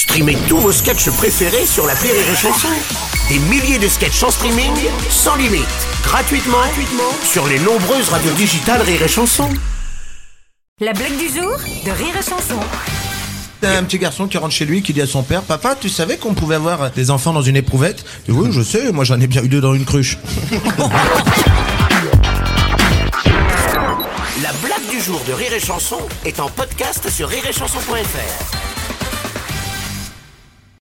Streamez tous vos sketchs préférés sur la Rire et Chanson. Des milliers de sketchs en streaming, sans limite, gratuitement, gratuitement sur les nombreuses radios digitales Rire et Chanson. La blague du jour de Rire et Chanson. T'as un petit garçon qui rentre chez lui qui dit à son père Papa, tu savais qu'on pouvait avoir des enfants dans une éprouvette? Oui, je sais, moi j'en ai bien eu deux dans une cruche. La blague du jour de Rire et Chanson est en podcast sur rireetchanson.fr.